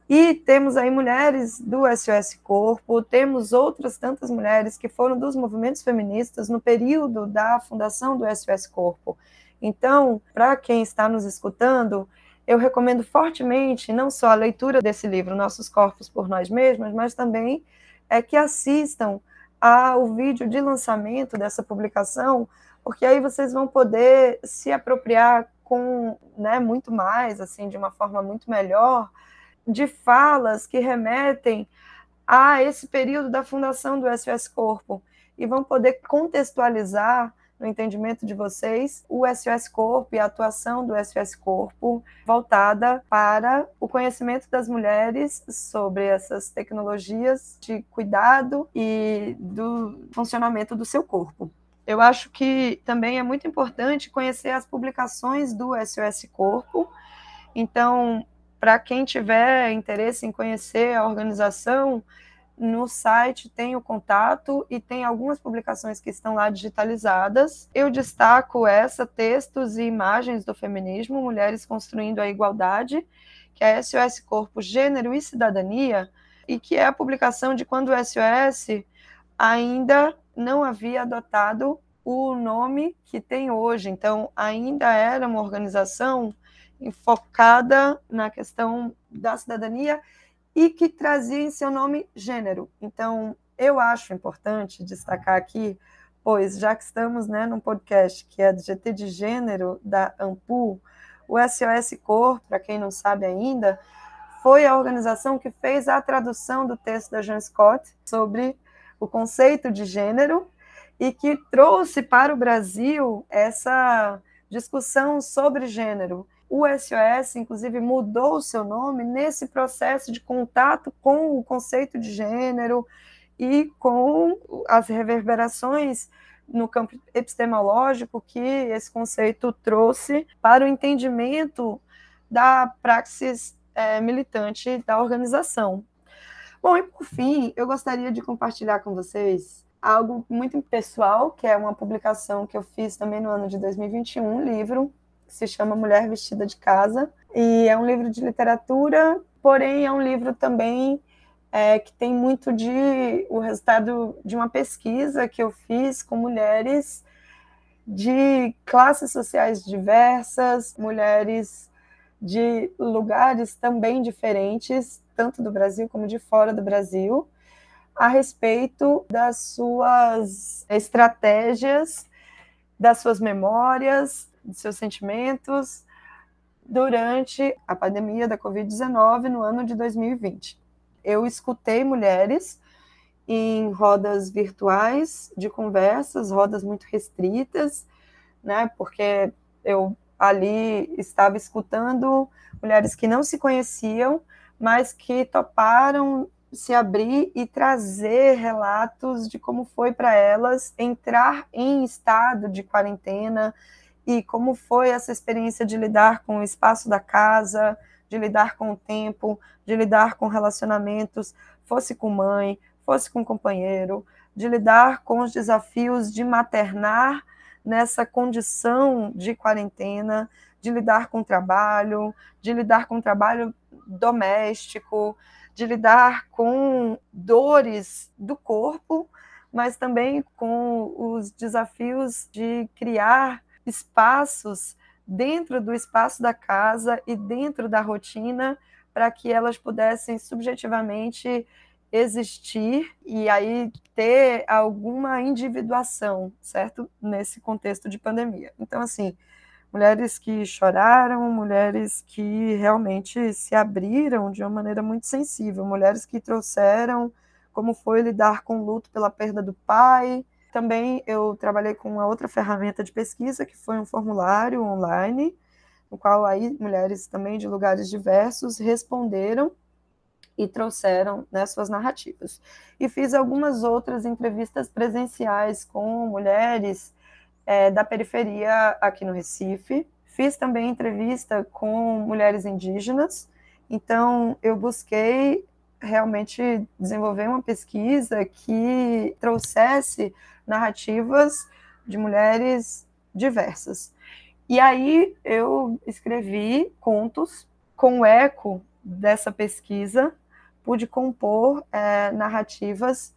e temos aí mulheres do SOS Corpo, temos outras tantas mulheres que foram dos movimentos feministas no período da fundação do SOS Corpo. Então, para quem está nos escutando, eu recomendo fortemente não só a leitura desse livro, Nossos Corpos por Nós Mesmas, mas também é que assistam ao vídeo de lançamento dessa publicação, porque aí vocês vão poder se apropriar com né, muito mais, assim, de uma forma muito melhor, de falas que remetem a esse período da fundação do SOS Corpo e vão poder contextualizar no entendimento de vocês o SOS Corpo e a atuação do SOS Corpo voltada para o conhecimento das mulheres sobre essas tecnologias de cuidado e do funcionamento do seu corpo. Eu acho que também é muito importante conhecer as publicações do SOS Corpo. Então, para quem tiver interesse em conhecer a organização, no site tem o contato e tem algumas publicações que estão lá digitalizadas. Eu destaco essa, textos e imagens do feminismo, Mulheres Construindo a Igualdade, que é SOS Corpo, Gênero e Cidadania, e que é a publicação de quando o SOS ainda não havia adotado o nome que tem hoje. Então, ainda era uma organização focada na questão da cidadania e que trazia em seu nome gênero. Então, eu acho importante destacar aqui, pois já que estamos né, num podcast que é do GT de gênero da Ampul, o SOS Cor, para quem não sabe ainda, foi a organização que fez a tradução do texto da Jean Scott sobre o conceito de gênero e que trouxe para o Brasil essa discussão sobre gênero. O SOS, inclusive, mudou o seu nome nesse processo de contato com o conceito de gênero e com as reverberações no campo epistemológico que esse conceito trouxe para o entendimento da praxis é, militante da organização. Bom, e por fim, eu gostaria de compartilhar com vocês algo muito pessoal, que é uma publicação que eu fiz também no ano de 2021, um livro que se chama Mulher Vestida de Casa. E é um livro de literatura, porém é um livro também é, que tem muito de o resultado de uma pesquisa que eu fiz com mulheres de classes sociais diversas, mulheres de lugares também diferentes, tanto do Brasil como de fora do Brasil, a respeito das suas estratégias, das suas memórias, de seus sentimentos durante a pandemia da Covid-19 no ano de 2020. Eu escutei mulheres em rodas virtuais de conversas, rodas muito restritas, né? Porque eu ali estava escutando mulheres que não se conheciam, mas que toparam se abrir e trazer relatos de como foi para elas entrar em estado de quarentena, e como foi essa experiência de lidar com o espaço da casa, de lidar com o tempo, de lidar com relacionamentos, fosse com mãe, fosse com companheiro, de lidar com os desafios de maternar nessa condição de quarentena, de lidar com o trabalho, de lidar com o trabalho doméstico, de lidar com dores do corpo, mas também com os desafios de criar espaços dentro do espaço da casa e dentro da rotina para que elas pudessem subjetivamente existir e aí ter alguma individuação, certo? Nesse contexto de pandemia. Então, assim, mulheres que choraram, mulheres que realmente se abriram de uma maneira muito sensível, mulheres que trouxeram como foi lidar com o luto pela perda do pai. Também eu trabalhei com uma outra ferramenta de pesquisa, que foi um formulário online, no qual aí mulheres também de lugares diversos responderam e trouxeram né, suas narrativas. E fiz algumas outras entrevistas presenciais com mulheres é, da periferia aqui no Recife. Fiz também entrevista com mulheres indígenas. Então, eu busquei realmente desenvolver uma pesquisa que trouxesse narrativas de mulheres diversas. E aí eu escrevi contos com o eco dessa pesquisa pude compor é, narrativas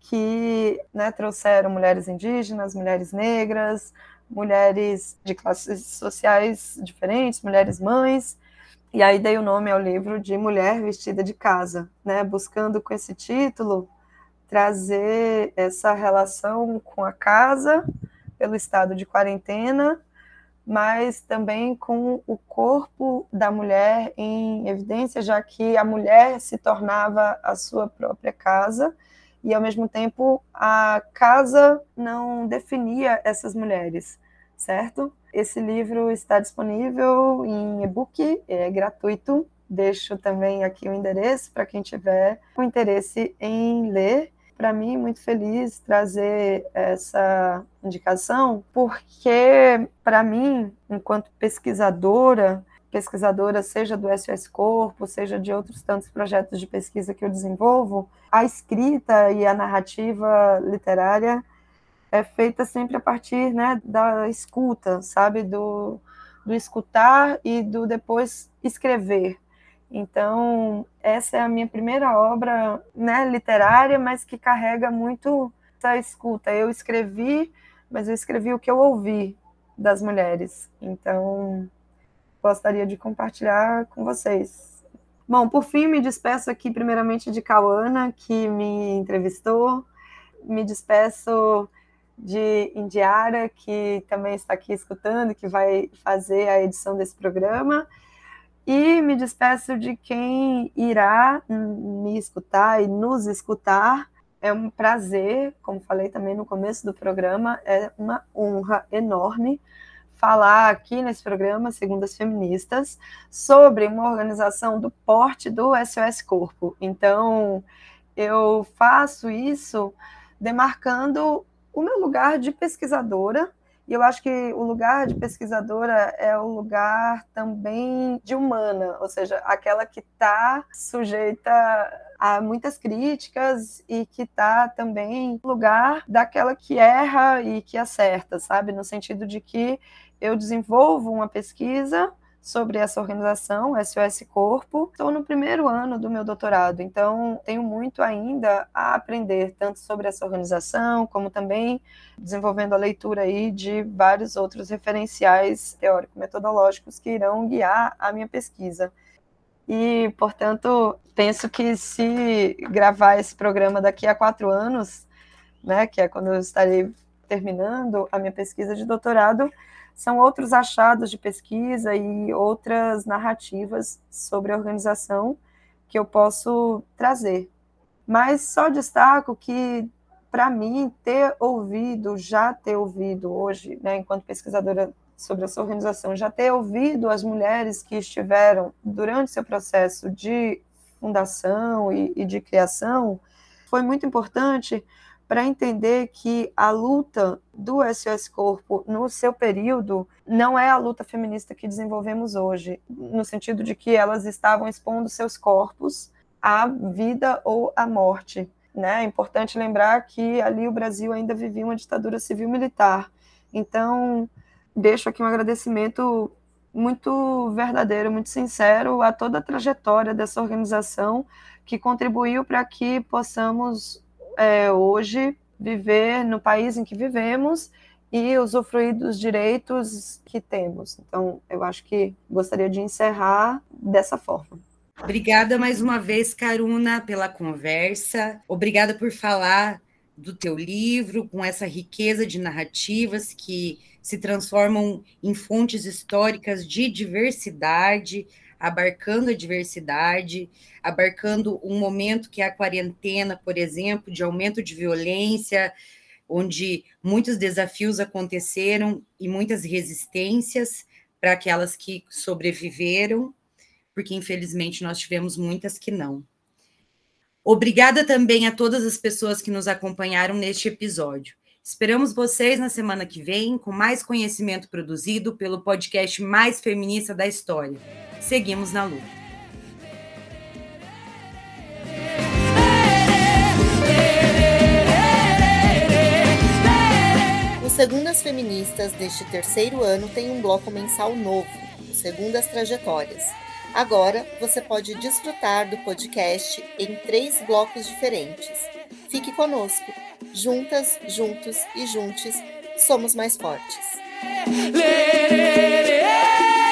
que né, trouxeram mulheres indígenas, mulheres negras, mulheres de classes sociais diferentes, mulheres mães, e aí dei o nome ao livro de Mulher Vestida de Casa, né, buscando com esse título trazer essa relação com a casa pelo estado de quarentena mas também com o corpo da mulher em evidência, já que a mulher se tornava a sua própria casa e, ao mesmo tempo, a casa não definia essas mulheres, certo? Esse livro está disponível em e-book, é gratuito. Deixo também aqui o endereço para quem tiver o interesse em ler para mim muito feliz trazer essa indicação, porque para mim, enquanto pesquisadora, pesquisadora seja do SOS Corpo, seja de outros tantos projetos de pesquisa que eu desenvolvo, a escrita e a narrativa literária é feita sempre a partir né, da escuta, sabe, do, do escutar e do depois escrever. Então, essa é a minha primeira obra né, literária, mas que carrega muito essa escuta. Eu escrevi, mas eu escrevi o que eu ouvi das mulheres. Então, gostaria de compartilhar com vocês. Bom, por fim, me despeço aqui primeiramente de Cauana, que me entrevistou. Me despeço de Indiara, que também está aqui escutando, que vai fazer a edição desse programa. E me despeço de quem irá me escutar e nos escutar. É um prazer, como falei também no começo do programa, é uma honra enorme falar aqui nesse programa, Segundas Feministas, sobre uma organização do porte do SOS Corpo. Então, eu faço isso demarcando o meu lugar de pesquisadora e eu acho que o lugar de pesquisadora é o lugar também de humana, ou seja, aquela que está sujeita a muitas críticas e que está também no lugar daquela que erra e que acerta, sabe? No sentido de que eu desenvolvo uma pesquisa sobre essa organização, SOS Corpo. Estou no primeiro ano do meu doutorado, então tenho muito ainda a aprender, tanto sobre essa organização, como também desenvolvendo a leitura aí de vários outros referenciais teórico-metodológicos que irão guiar a minha pesquisa. E, portanto, penso que se gravar esse programa daqui a quatro anos, né, que é quando eu estarei terminando a minha pesquisa de doutorado, são outros achados de pesquisa e outras narrativas sobre a organização que eu posso trazer. Mas só destaco que, para mim, ter ouvido, já ter ouvido hoje, né, enquanto pesquisadora sobre essa organização, já ter ouvido as mulheres que estiveram durante seu processo de fundação e, e de criação, foi muito importante para entender que a luta do SOS Corpo no seu período não é a luta feminista que desenvolvemos hoje, no sentido de que elas estavam expondo seus corpos à vida ou à morte. Né? É importante lembrar que ali o Brasil ainda vivia uma ditadura civil-militar. Então, deixo aqui um agradecimento muito verdadeiro, muito sincero a toda a trajetória dessa organização que contribuiu para que possamos é, hoje viver no país em que vivemos e usufruir dos direitos que temos. Então, eu acho que gostaria de encerrar dessa forma. Obrigada mais uma vez, Caruna, pela conversa. Obrigada por falar do teu livro com essa riqueza de narrativas que se transformam em fontes históricas de diversidade, abarcando a diversidade, abarcando um momento que é a quarentena, por exemplo, de aumento de violência, onde muitos desafios aconteceram e muitas resistências para aquelas que sobreviveram, porque infelizmente nós tivemos muitas que não. Obrigada também a todas as pessoas que nos acompanharam neste episódio. Esperamos vocês na semana que vem com mais conhecimento produzido pelo podcast mais feminista da história. Seguimos na luta. O Segundas Feministas deste terceiro ano tem um bloco mensal novo, o Segundas Trajetórias. Agora você pode desfrutar do podcast em três blocos diferentes. Fique conosco. Juntas, juntos e juntes, somos mais fortes. Lê, lê, lê.